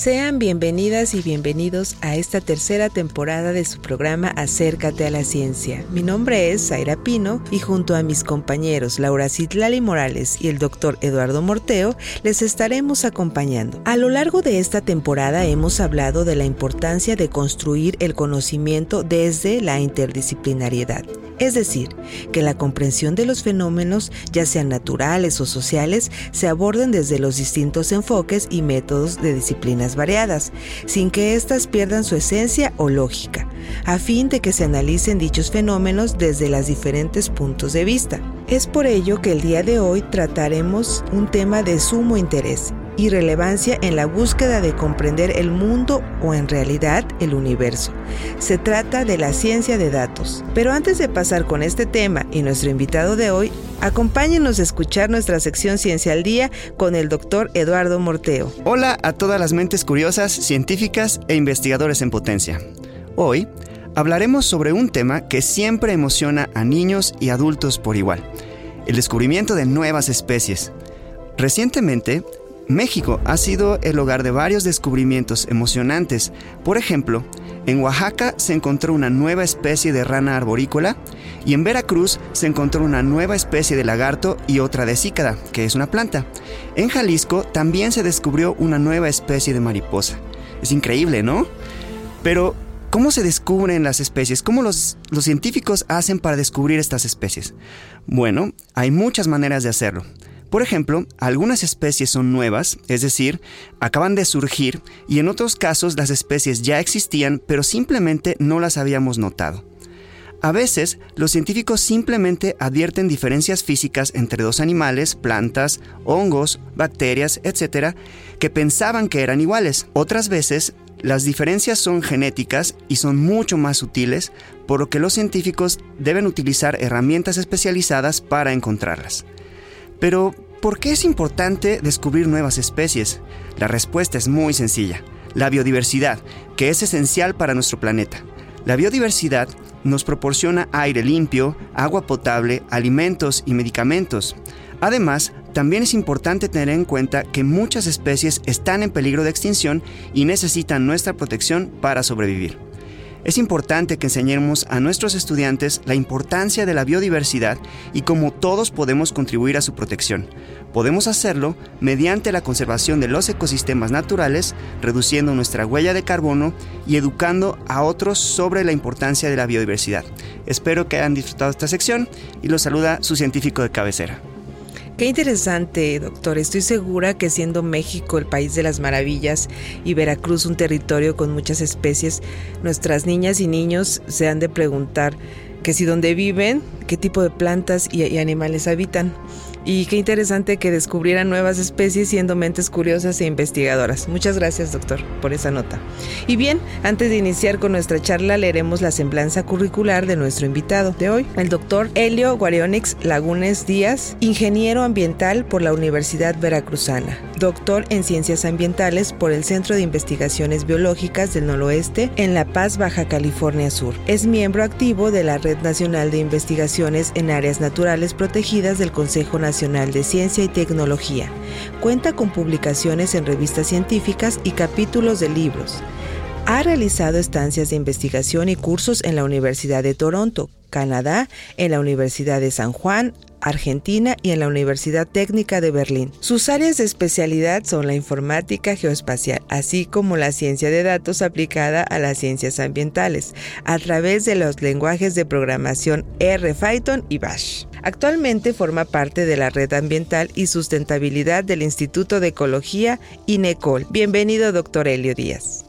Sean bienvenidas y bienvenidos a esta tercera temporada de su programa Acércate a la Ciencia. Mi nombre es Zaira Pino y junto a mis compañeros Laura Citlali Morales y el doctor Eduardo Morteo les estaremos acompañando. A lo largo de esta temporada hemos hablado de la importancia de construir el conocimiento desde la interdisciplinariedad. Es decir, que la comprensión de los fenómenos, ya sean naturales o sociales, se aborden desde los distintos enfoques y métodos de disciplinas variadas, sin que éstas pierdan su esencia o lógica, a fin de que se analicen dichos fenómenos desde los diferentes puntos de vista. Es por ello que el día de hoy trataremos un tema de sumo interés y relevancia en la búsqueda de comprender el mundo o en realidad el universo. Se trata de la ciencia de datos. Pero antes de pasar con este tema y nuestro invitado de hoy, acompáñenos a escuchar nuestra sección Ciencia al Día con el doctor Eduardo Morteo. Hola a todas las mentes curiosas, científicas e investigadores en potencia. Hoy hablaremos sobre un tema que siempre emociona a niños y adultos por igual, el descubrimiento de nuevas especies. Recientemente, México ha sido el hogar de varios descubrimientos emocionantes. Por ejemplo, en Oaxaca se encontró una nueva especie de rana arborícola y en Veracruz se encontró una nueva especie de lagarto y otra de cícada, que es una planta. En Jalisco también se descubrió una nueva especie de mariposa. Es increíble, ¿no? Pero, ¿cómo se descubren las especies? ¿Cómo los, los científicos hacen para descubrir estas especies? Bueno, hay muchas maneras de hacerlo. Por ejemplo, algunas especies son nuevas, es decir, acaban de surgir, y en otros casos las especies ya existían, pero simplemente no las habíamos notado. A veces, los científicos simplemente advierten diferencias físicas entre dos animales, plantas, hongos, bacterias, etc., que pensaban que eran iguales. Otras veces, las diferencias son genéticas y son mucho más sutiles, por lo que los científicos deben utilizar herramientas especializadas para encontrarlas. Pero, ¿por qué es importante descubrir nuevas especies? La respuesta es muy sencilla. La biodiversidad, que es esencial para nuestro planeta. La biodiversidad nos proporciona aire limpio, agua potable, alimentos y medicamentos. Además, también es importante tener en cuenta que muchas especies están en peligro de extinción y necesitan nuestra protección para sobrevivir. Es importante que enseñemos a nuestros estudiantes la importancia de la biodiversidad y cómo todos podemos contribuir a su protección. Podemos hacerlo mediante la conservación de los ecosistemas naturales, reduciendo nuestra huella de carbono y educando a otros sobre la importancia de la biodiversidad. Espero que hayan disfrutado esta sección y los saluda su científico de cabecera. Qué interesante, doctor. Estoy segura que siendo México el país de las maravillas y Veracruz un territorio con muchas especies, nuestras niñas y niños se han de preguntar que si donde viven, qué tipo de plantas y, y animales habitan. Y qué interesante que descubrieran nuevas especies siendo mentes curiosas e investigadoras. Muchas gracias, doctor, por esa nota. Y bien, antes de iniciar con nuestra charla, leeremos la semblanza curricular de nuestro invitado de hoy, el doctor Helio Guarionix Lagunes Díaz, ingeniero ambiental por la Universidad Veracruzana, doctor en ciencias ambientales por el Centro de Investigaciones Biológicas del Noroeste en La Paz, Baja California Sur. Es miembro activo de la Red Nacional de Investigaciones en Áreas Naturales Protegidas del Consejo Nacional Nacional de Ciencia y Tecnología. Cuenta con publicaciones en revistas científicas y capítulos de libros. Ha realizado estancias de investigación y cursos en la Universidad de Toronto, Canadá, en la Universidad de San Juan, Argentina y en la Universidad Técnica de Berlín. Sus áreas de especialidad son la informática geoespacial, así como la ciencia de datos aplicada a las ciencias ambientales, a través de los lenguajes de programación R, Python y Bash. Actualmente forma parte de la Red Ambiental y Sustentabilidad del Instituto de Ecología INECOL. Bienvenido, doctor Helio Díaz.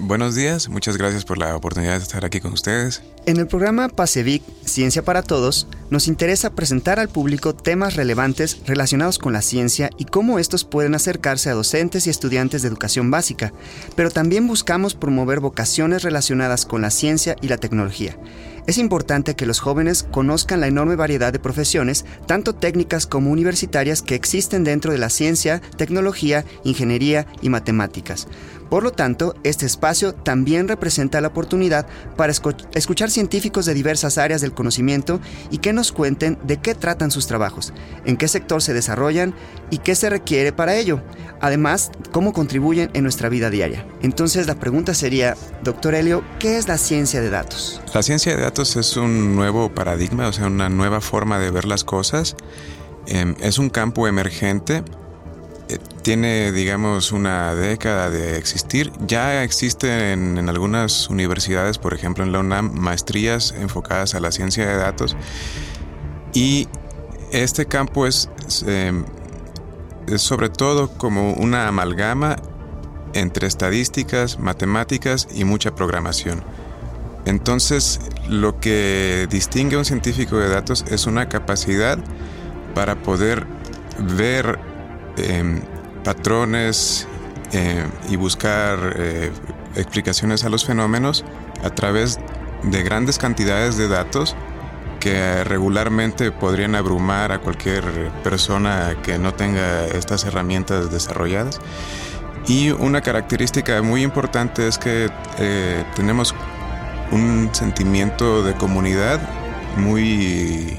Buenos días, muchas gracias por la oportunidad de estar aquí con ustedes. En el programa PASEVIC Ciencia para Todos, nos interesa presentar al público temas relevantes relacionados con la ciencia y cómo estos pueden acercarse a docentes y estudiantes de educación básica, pero también buscamos promover vocaciones relacionadas con la ciencia y la tecnología. Es importante que los jóvenes conozcan la enorme variedad de profesiones, tanto técnicas como universitarias, que existen dentro de la ciencia, tecnología, ingeniería y matemáticas. Por lo tanto, este espacio también representa la oportunidad para escuchar científicos de diversas áreas del conocimiento y que nos cuenten de qué tratan sus trabajos, en qué sector se desarrollan y qué se requiere para ello. Además, cómo contribuyen en nuestra vida diaria. Entonces la pregunta sería, doctor Helio, ¿qué es la ciencia de datos? La ciencia de datos es un nuevo paradigma, o sea, una nueva forma de ver las cosas. Em, es un campo emergente eh, tiene, digamos, una década de existir. Ya existen en, algunas universidades, por ejemplo en la UNAM, maestrías enfocadas a la ciencia de datos. Y este campo es, em, es sobre todo como una amalgama entre estadísticas, matemáticas y mucha programación. Entonces, lo que distingue a un científico de datos es una capacidad para poder ver Em, patrones eh, y buscar eh, explicaciones a los fenómenos a través de grandes cantidades de datos que regularmente podrían abrumar a cualquier persona que no tenga estas herramientas desarrolladas. Y una característica muy importante es que eh, tenemos un sentimiento de comunidad muy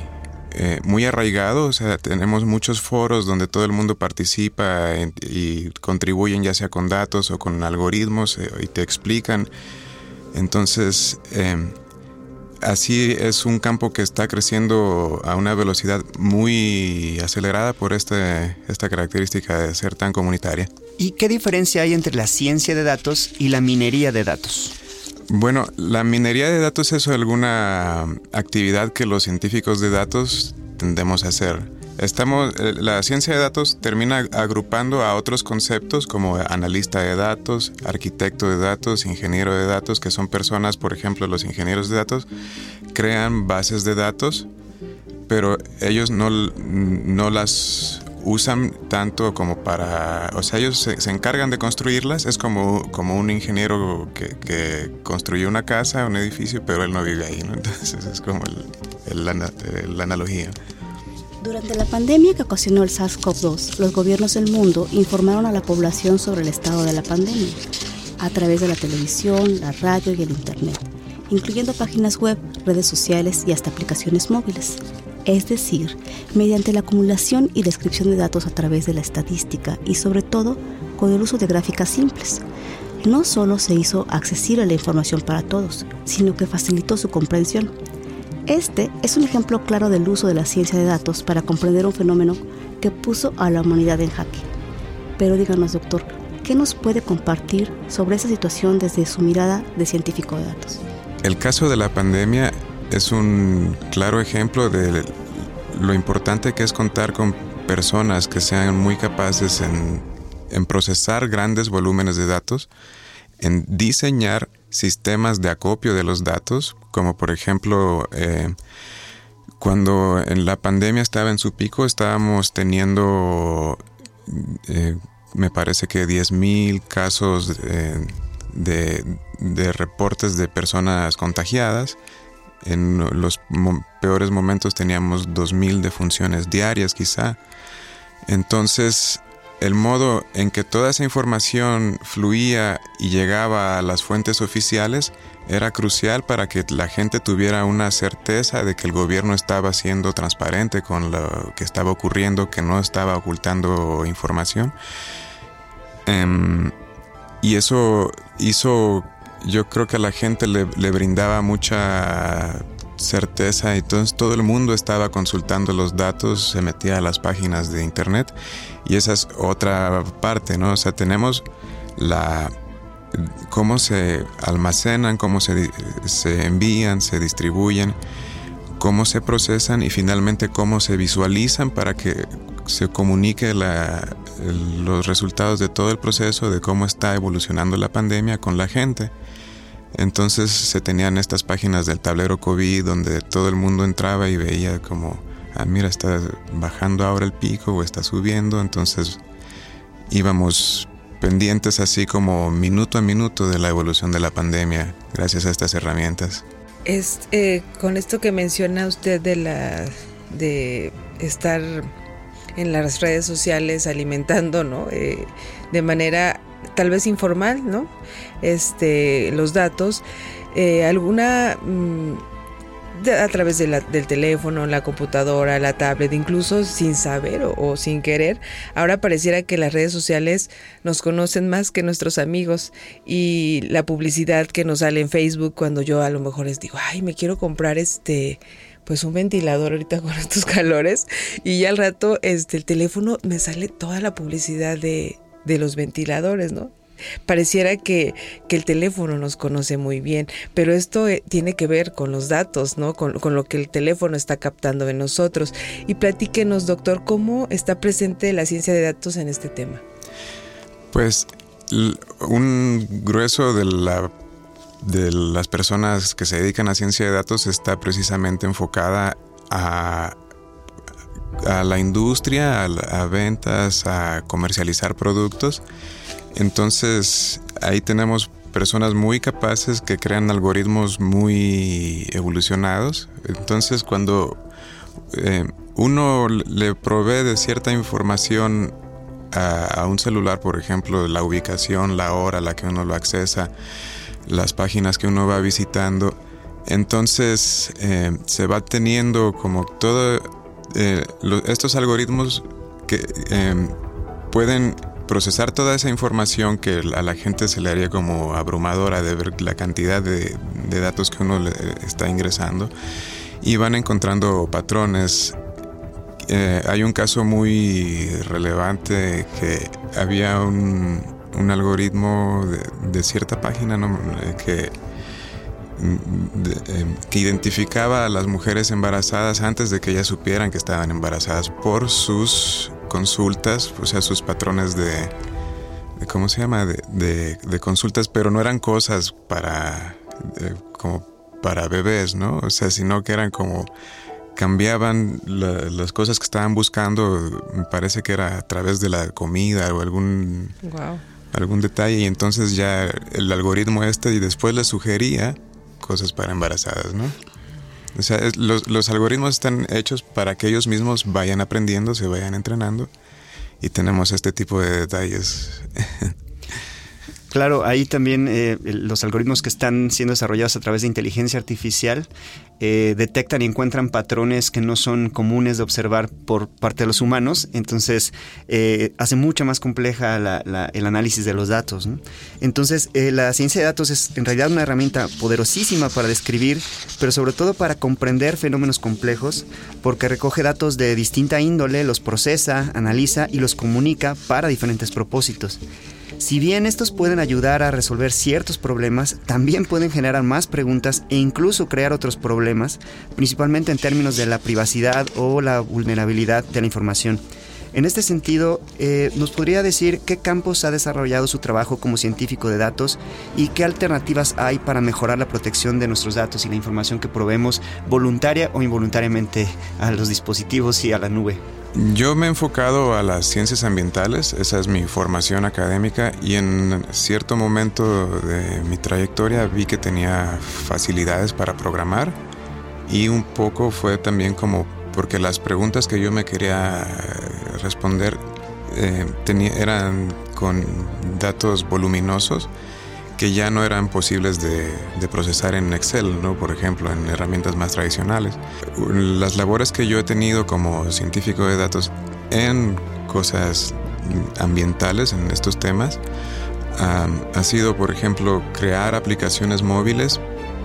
eh, muy arraigado, o sea, tenemos muchos foros donde todo el mundo participa y contribuyen ya sea con datos o con algoritmos eh, y te explican. Entonces, así es un campo que está creciendo a una velocidad muy acelerada por este, esta característica de ser tan comunitaria. ¿Y qué diferencia hay entre la ciencia de datos y la minería de datos? Bueno, la minería de datos es alguna actividad que los científicos de datos tendemos a hacer. Estamos, eh, la ciencia de datos termina agrupando a otros conceptos como analista de datos, arquitecto de datos, ingeniero de datos, que son personas, por ejemplo, los ingenieros de datos, crean bases de datos, pero ellos no, no las usan tanto como para, o sea, ellos se, encargan de construirlas, es como, como un ingeniero que, que, construyó una casa, un edificio, pero él no vive ahí, ¿no? Entonces es como la analogía. Durante la pandemia que ocasionó el SARS-CoV-2, los gobiernos del mundo informaron a la población sobre el estado de la pandemia a través de la televisión, la radio y el Internet, incluyendo páginas web, redes sociales y hasta aplicaciones móviles es decir, mediante la acumulación y descripción de datos a través de la estadística y sobre todo con el uso de gráficas simples. No solo se hizo accesible la información para todos, sino que facilitó su comprensión. Este es un ejemplo claro del uso de la ciencia de datos para comprender un fenómeno que puso a la humanidad en jaque. Pero díganos, doctor, ¿qué nos puede compartir sobre esa situación desde su mirada de científico de datos? El caso de la pandemia es un claro ejemplo de lo importante que es contar con personas que sean muy capaces en, procesar grandes volúmenes de datos, en diseñar sistemas de acopio de los datos, como por ejemplo eh, cuando en la pandemia estaba en su pico estábamos teniendo eh, me parece que 10.000 casos eh, de, de, reportes de personas contagiadas en los peores momentos teníamos 2.000 defunciones diarias quizá. Entonces, el modo en que toda esa información fluía y llegaba a las fuentes oficiales era crucial para que la gente tuviera una certeza de que el gobierno estaba siendo transparente con lo que estaba ocurriendo, que no estaba ocultando información. Em, y eso hizo yo creo que a la gente le, brindaba mucha certeza, entonces todo el mundo estaba consultando los datos, se metía a las páginas de internet y esa es otra parte, ¿no? O sea, tenemos la cómo se almacenan, cómo se, se envían, se distribuyen, cómo se procesan y finalmente cómo se visualizan para que se comunique la, los resultados de todo el proceso, de cómo está evolucionando la pandemia con la gente. Entonces se tenían estas páginas del tablero COVID donde todo el mundo entraba y veía como, ah, mira, está bajando ahora el pico o está subiendo. Entonces íbamos pendientes así como minuto a minuto de la evolución de la pandemia gracias a estas herramientas. Es, eh, con esto que menciona usted de la de estar en las redes sociales alimentando, ¿no? Eh, de manera tal vez informal, ¿no? Este, los datos, eh, alguna mm, a través del teléfono, la computadora, la tablet, incluso sin saber o, sin querer. Ahora pareciera que las redes sociales nos conocen más que nuestros amigos y la publicidad que nos sale en Facebook cuando yo a lo mejor les digo, ay, me quiero comprar este pues un ventilador ahorita con estos calores y ya al rato este el teléfono me sale toda la publicidad de, de los ventiladores, ¿no? Pareciera que, el teléfono nos conoce muy bien, pero esto eh, tiene que ver con los datos, ¿no? Con, lo que el teléfono está captando de nosotros. Y platíquenos, doctor, ¿cómo está presente la ciencia de datos en este tema? Pues un grueso de la de las personas que se dedican a ciencia de datos está precisamente enfocada a, a la industria, a, ventas, a comercializar productos. Entonces ahí tenemos personas muy capaces que crean algoritmos muy evolucionados. Entonces cuando eh, uno le provee de cierta información a, un celular, por ejemplo, la ubicación, la hora a la que uno lo accesa, las páginas que uno va visitando, entonces eh, se va teniendo como todo eh, estos algoritmos que pueden procesar toda esa información que a la gente se le haría como abrumadora de ver la cantidad de, datos que uno le está ingresando y van encontrando patrones. Eh, hay un caso muy relevante que había un, algoritmo de, cierta página eh, que, eh, que identificaba a las mujeres embarazadas antes de que ellas supieran que estaban embarazadas por sus consultas, o sea, sus patrones de, ¿cómo se llama? De, consultas, pero no eran cosas para, como para bebés, ¿no? O sea, sino que eran como, cambiaban las cosas que estaban buscando, me parece que era a través de la comida o algún, algún detalle, y entonces ya el algoritmo este y después le sugería cosas para embarazadas, ¿no? O sea, los, los, algoritmos están hechos para que ellos mismos vayan aprendiendo, se vayan entrenando y tenemos este tipo de detalles. Claro, ahí también eh, los algoritmos que están siendo desarrollados a través de inteligencia artificial eh, detectan y encuentran patrones que no son comunes de observar por parte de los humanos, entonces eh, hace mucho más compleja el análisis de los datos. Entonces, la ciencia de datos es en realidad una herramienta poderosísima para describir, pero sobre todo para comprender fenómenos complejos, porque recoge datos de distinta índole, los procesa, analiza y los comunica para diferentes propósitos. Si bien estos pueden ayudar a resolver ciertos problemas, también pueden generar más preguntas e incluso crear otros problemas, principalmente en términos de la privacidad o la vulnerabilidad de la información. En este sentido, eh, ¿nos podría decir qué campos ha desarrollado su trabajo como científico de datos y qué alternativas hay para mejorar la protección de nuestros datos y la información que proveemos voluntaria o involuntariamente a los dispositivos y a la nube? Yo me he enfocado a las ciencias ambientales, esa es mi formación académica y en cierto momento de mi trayectoria vi que tenía facilidades para programar y un poco fue también como porque las preguntas que yo me quería responder eh, eran con datos voluminosos que ya no eran posibles de, procesar en Excel, ¿no? por ejemplo, en herramientas más tradicionales. Las labores que yo he tenido como científico de datos en cosas ambientales, en estos temas, ha sido, por ejemplo, crear aplicaciones móviles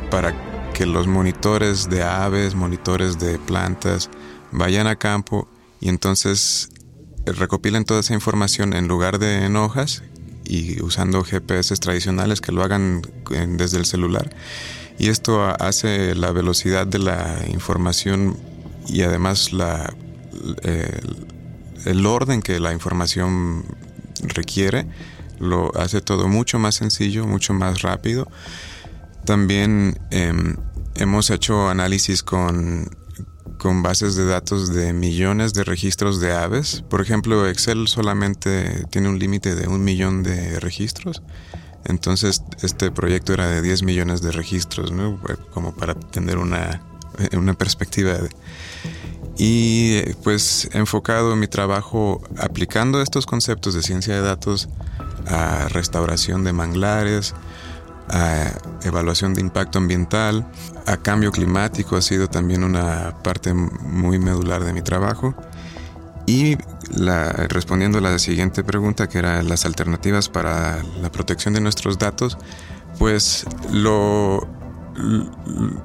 para que los monitores de aves, monitores de plantas, vayan a campo y entonces recopilen toda esa información en lugar de en hojas y usando GPS tradicionales que lo hagan desde el celular. Y esto hace la velocidad de la información y además la, el orden que la información requiere lo hace todo mucho más sencillo, mucho más rápido. También em, hemos hecho análisis con, con bases de datos de millones de registros de aves. Por ejemplo, Excel solamente tiene un límite de un millón de registros. Entonces, este proyecto era de 10 millones de registros, ¿no? Como para tener una, una perspectiva. y pues enfocado en mi trabajo aplicando estos conceptos de ciencia de datos a restauración de manglares, a evaluación de impacto ambiental, a cambio climático ha sido también una parte muy medular de mi trabajo. Y respondiendo a la siguiente pregunta, que era las alternativas para la protección de nuestros datos, pues lo,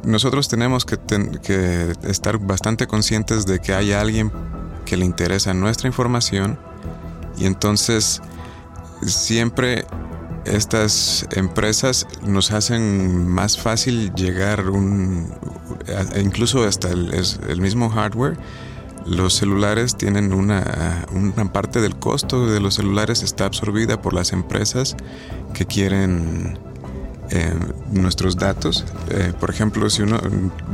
nosotros tenemos que, que estar bastante conscientes de que hay alguien que le interesa nuestra información y entonces siempre estas empresas nos hacen más fácil llegar un incluso hasta el, mismo hardware los celulares tienen una, una, parte del costo de los celulares está absorbida por las empresas que quieren eh, nuestros datos. Eh, por ejemplo, si uno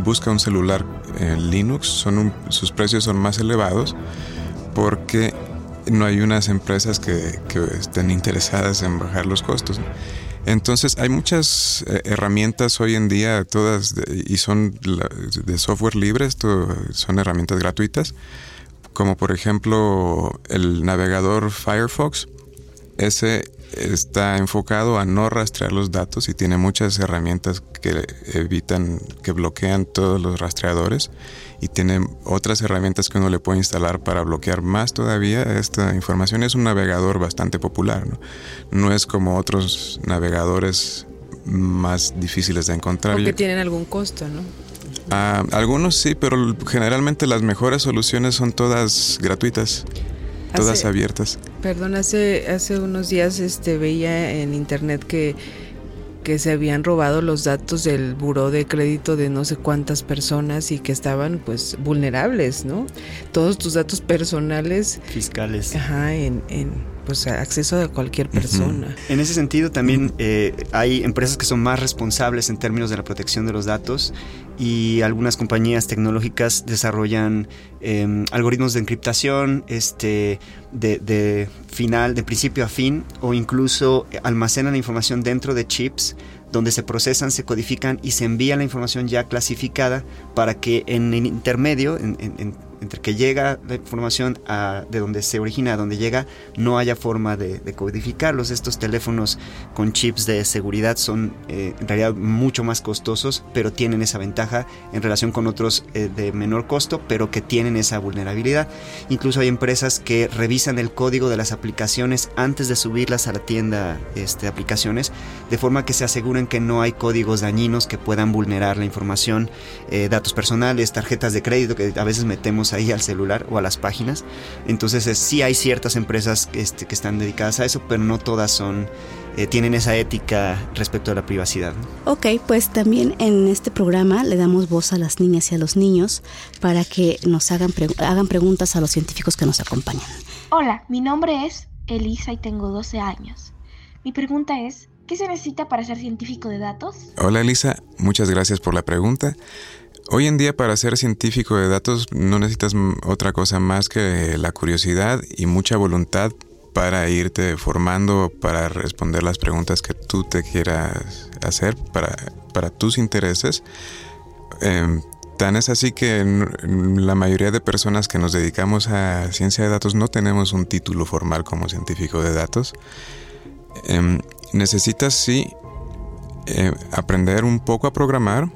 busca un celular en Linux, son sus precios son más elevados porque no hay unas empresas que, estén interesadas en bajar los costos. Entonces hay muchas eh, herramientas hoy en día, todas y son de software libre, esto son herramientas gratuitas, como por ejemplo el navegador Firefox. Ese está enfocado a no rastrear los datos y tiene muchas herramientas que evitan, que bloquean todos los rastreadores y tiene otras herramientas que uno le puede instalar para bloquear más todavía esta información. Es un navegador bastante popular, ¿no? No es como otros navegadores más difíciles de encontrar. Porque tienen algún costo, ¿no? Ah, algunos sí, pero generalmente las mejores soluciones son todas gratuitas todas abiertas. Perdón, hace, hace unos días este, veía en internet que, que se habían robado los datos del buró de crédito de no sé cuántas personas y que estaban pues vulnerables, ¿no? Todos tus datos personales. Fiscales. Ajá, en, en pues acceso de cualquier persona. En ese sentido también eh, hay empresas que son más responsables en términos de la protección de los datos y algunas compañías tecnológicas desarrollan em, algoritmos de encriptación este, de, de, final, de principio a fin, o incluso almacenan la información dentro de chips donde se procesan, se codifican y se envía la información ya clasificada para que en el intermedio, en, entre que llega la información a, de donde se origina a donde llega, no haya forma de, codificarlos. Estos teléfonos con chips de seguridad son eh, en realidad mucho más costosos, pero tienen esa ventaja en relación con otros eh, de menor costo, pero que tienen esa vulnerabilidad. Incluso hay empresas que revisan el código de las aplicaciones antes de subirlas a la tienda este, de aplicaciones, de forma que se aseguren que no hay códigos dañinos que puedan vulnerar la información, eh, datos personales, tarjetas de crédito que a veces metemos ahí al celular o a las páginas. Entonces sí hay ciertas empresas este, que están dedicadas a eso, pero no todas son eh, tienen esa ética respecto a la privacidad. Ok, pues también en este programa le damos voz a las niñas y a los niños para que nos hagan, hagan preguntas a los científicos que nos acompañan. Hola, mi nombre es Elisa y tengo 12 años. Mi pregunta es, ¿qué se necesita para ser científico de datos? Hola Elisa, muchas gracias por la pregunta. Hoy en día para ser científico de datos no necesitas otra cosa más que la curiosidad y mucha voluntad para irte formando, para responder las preguntas que tú te quieras hacer para, para tus intereses. Em, tan es así que la mayoría de personas que nos dedicamos a ciencia de datos no tenemos un título formal como científico de datos. Em, necesitas sí eh, aprender un poco a programar,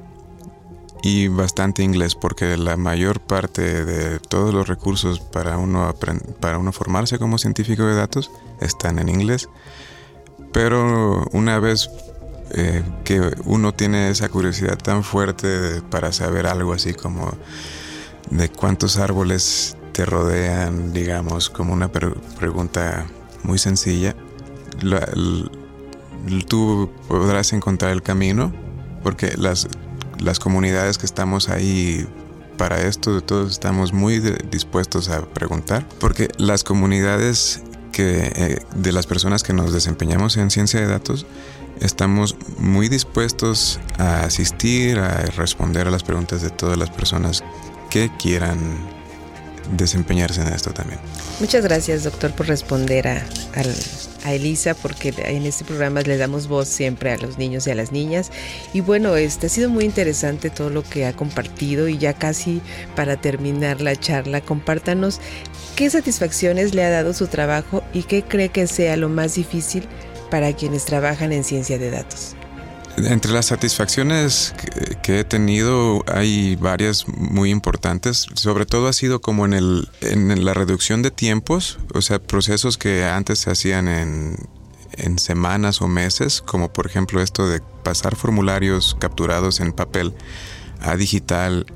y bastante inglés porque la mayor parte de todos los recursos para uno, para uno formarse como científico de datos están en inglés. Pero una vez eh, que uno tiene esa curiosidad tan fuerte para saber algo así como de cuántos árboles te rodean, digamos, como una pregunta muy sencilla, tú podrás encontrar el camino porque las las comunidades que estamos ahí para esto, todos estamos muy dispuestos a preguntar, porque las comunidades que, eh, de las personas que nos desempeñamos en ciencia de datos, estamos muy dispuestos a asistir, a responder a las preguntas de todas las personas que quieran desempeñarse en esto también. Muchas gracias, doctor, por responder a, a, Elisa, porque en este programa le damos voz siempre a los niños y a las niñas. Y bueno, este ha sido muy interesante todo lo que ha compartido y ya casi para terminar la charla, compártanos qué satisfacciones le ha dado su trabajo y qué cree que sea lo más difícil para quienes trabajan en ciencia de datos. Entre las satisfacciones que, he tenido hay varias muy importantes. Sobre todo ha sido como en, el, en la reducción de tiempos, o sea, procesos que antes se hacían en, en semanas o meses, como por ejemplo esto de pasar formularios capturados en papel a digital.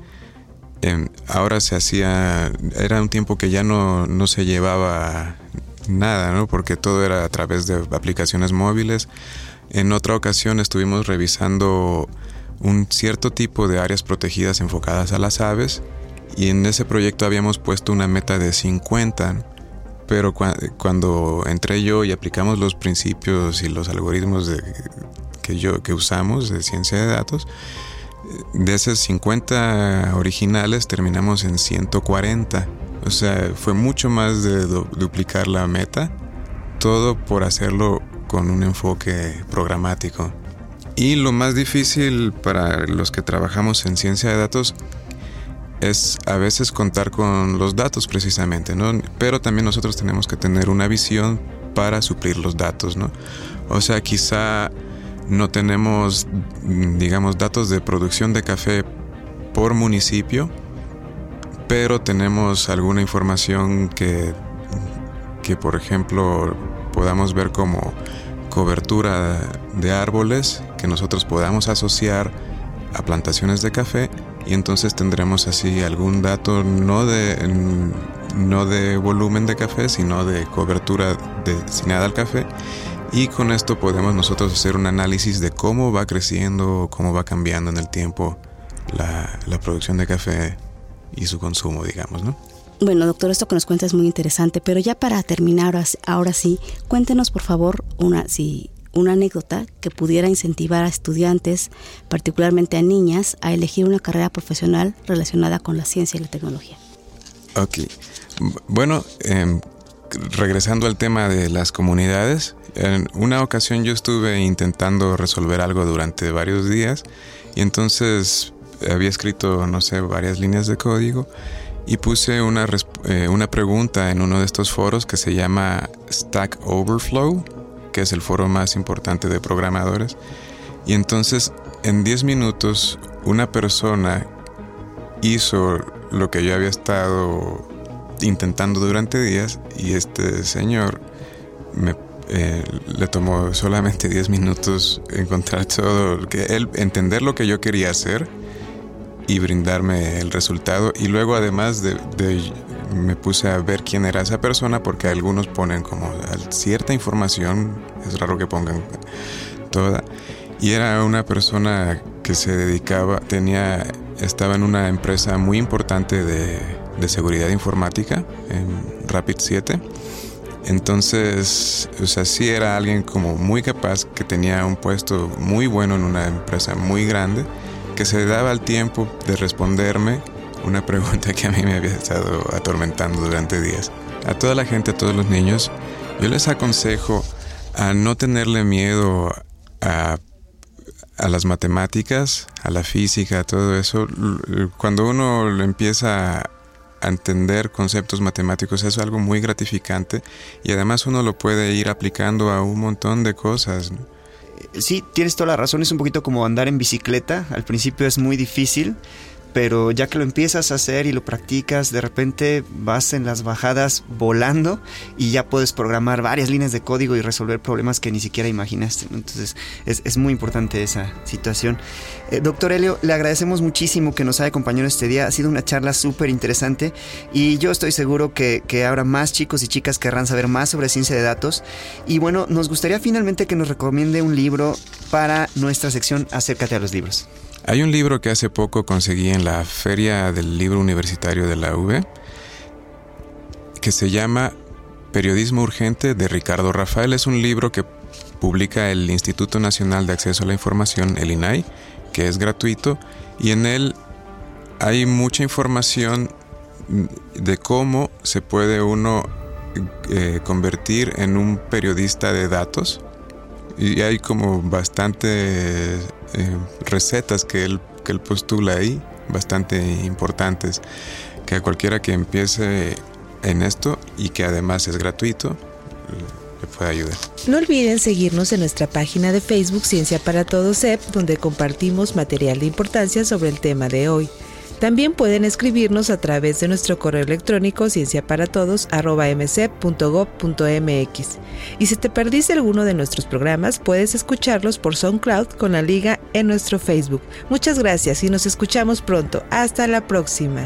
Em, ahora se hacía, era un tiempo que ya no, no se llevaba nada, ¿no? Porque todo era a través de aplicaciones móviles. En otra ocasión estuvimos revisando un cierto tipo de áreas protegidas enfocadas a las aves y en ese proyecto habíamos puesto una meta de 50, pero cuando entré yo y aplicamos los principios y los algoritmos que, yo, que usamos de ciencia de datos, de esos 50 originales terminamos en 140. O sea, fue mucho más de duplicar la meta, todo por hacerlo con un enfoque programático. Y lo más difícil para los que trabajamos en ciencia de datos es a veces contar con los datos precisamente, ¿no? Pero también nosotros tenemos que tener una visión para suplir los datos, ¿no? O sea, quizá no tenemos, digamos, datos de producción de café por municipio, pero tenemos alguna información que, que por ejemplo, podamos ver como cobertura de árboles que nosotros podamos asociar a plantaciones de café y entonces tendremos así algún dato no de no de volumen de café sino de cobertura destinada al café. Y con esto podemos nosotros hacer un análisis de cómo va creciendo cómo va cambiando en el tiempo la, la producción de café y su consumo digamos no bueno, doctor, esto que nos cuenta es muy interesante, pero ya para terminar ahora sí, cuéntenos por favor una, si, una anécdota que pudiera incentivar a estudiantes, particularmente a niñas, a elegir una carrera profesional relacionada con la ciencia y la tecnología. Ok. Bueno, em, regresando al tema de las comunidades, en una ocasión yo estuve intentando resolver algo durante varios días y entonces había escrito, no sé, varias líneas de código y puse una, eh, una pregunta en uno de estos foros que se llama Stack Overflow, que es el foro más importante de programadores. Y entonces en 10 minutos una persona hizo lo que yo había estado intentando durante días y este señor me, eh, le tomó solamente 10 minutos encontrar todo, que él entender lo que yo quería hacer y brindarme el resultado. Y luego además de, me puse a ver quién era esa persona porque algunos ponen como cierta información, es raro que pongan toda. Y era una persona que se dedicaba, tenía, estaba en una empresa muy importante de, de seguridad informática, en Rapid 7. Entonces, o sea, sí era alguien como muy capaz, que tenía un puesto muy bueno en una empresa muy grande que se daba el tiempo de responderme una pregunta que a mí me había estado atormentando durante días. A toda la gente, a todos los niños, yo les aconsejo a no tenerle miedo a, a las matemáticas, a la física, a todo eso. Cuando uno lo empieza a entender conceptos matemáticos es algo muy gratificante y además uno lo puede ir aplicando a un montón de cosas sí, tienes toda la razón, es un poquito como andar en bicicleta, al principio es muy difícil, pero ya que lo empiezas a hacer y lo practicas, de repente vas en las bajadas volando y ya puedes programar varias líneas de código y resolver problemas que ni siquiera imaginaste. Entonces es, muy importante esa situación. Eh, doctor Helio, le agradecemos muchísimo que nos haya acompañado este día. Ha sido una charla súper interesante y yo estoy seguro que, que habrá más chicos y chicas que querrán saber más sobre ciencia de datos. Y bueno, nos gustaría finalmente que nos recomiende un libro para nuestra sección Acércate a los libros. Hay un libro que hace poco conseguí en la Feria del Libro Universitario de la UV que se llama Periodismo Urgente de Ricardo Rafael. Es un libro que publica el Instituto Nacional de Acceso a la Información, el INAI, que es gratuito, y en él hay mucha información de cómo se puede uno eh, convertir en un periodista de datos. Y hay como bastantes eh, recetas que él, que él postula ahí, bastante importantes, que a cualquiera que empiece en esto y que además es gratuito, le puede ayudar. No olviden seguirnos en nuestra página de Facebook Ciencia para Todos EP, donde compartimos material de importancia sobre el tema de hoy. También pueden escribirnos a través de nuestro correo electrónico cienciaparatodos.mc.gov.mx. Y si te perdiste alguno de nuestros programas, puedes escucharlos por SoundCloud con la liga en nuestro Facebook. Muchas gracias y nos escuchamos pronto. Hasta la próxima.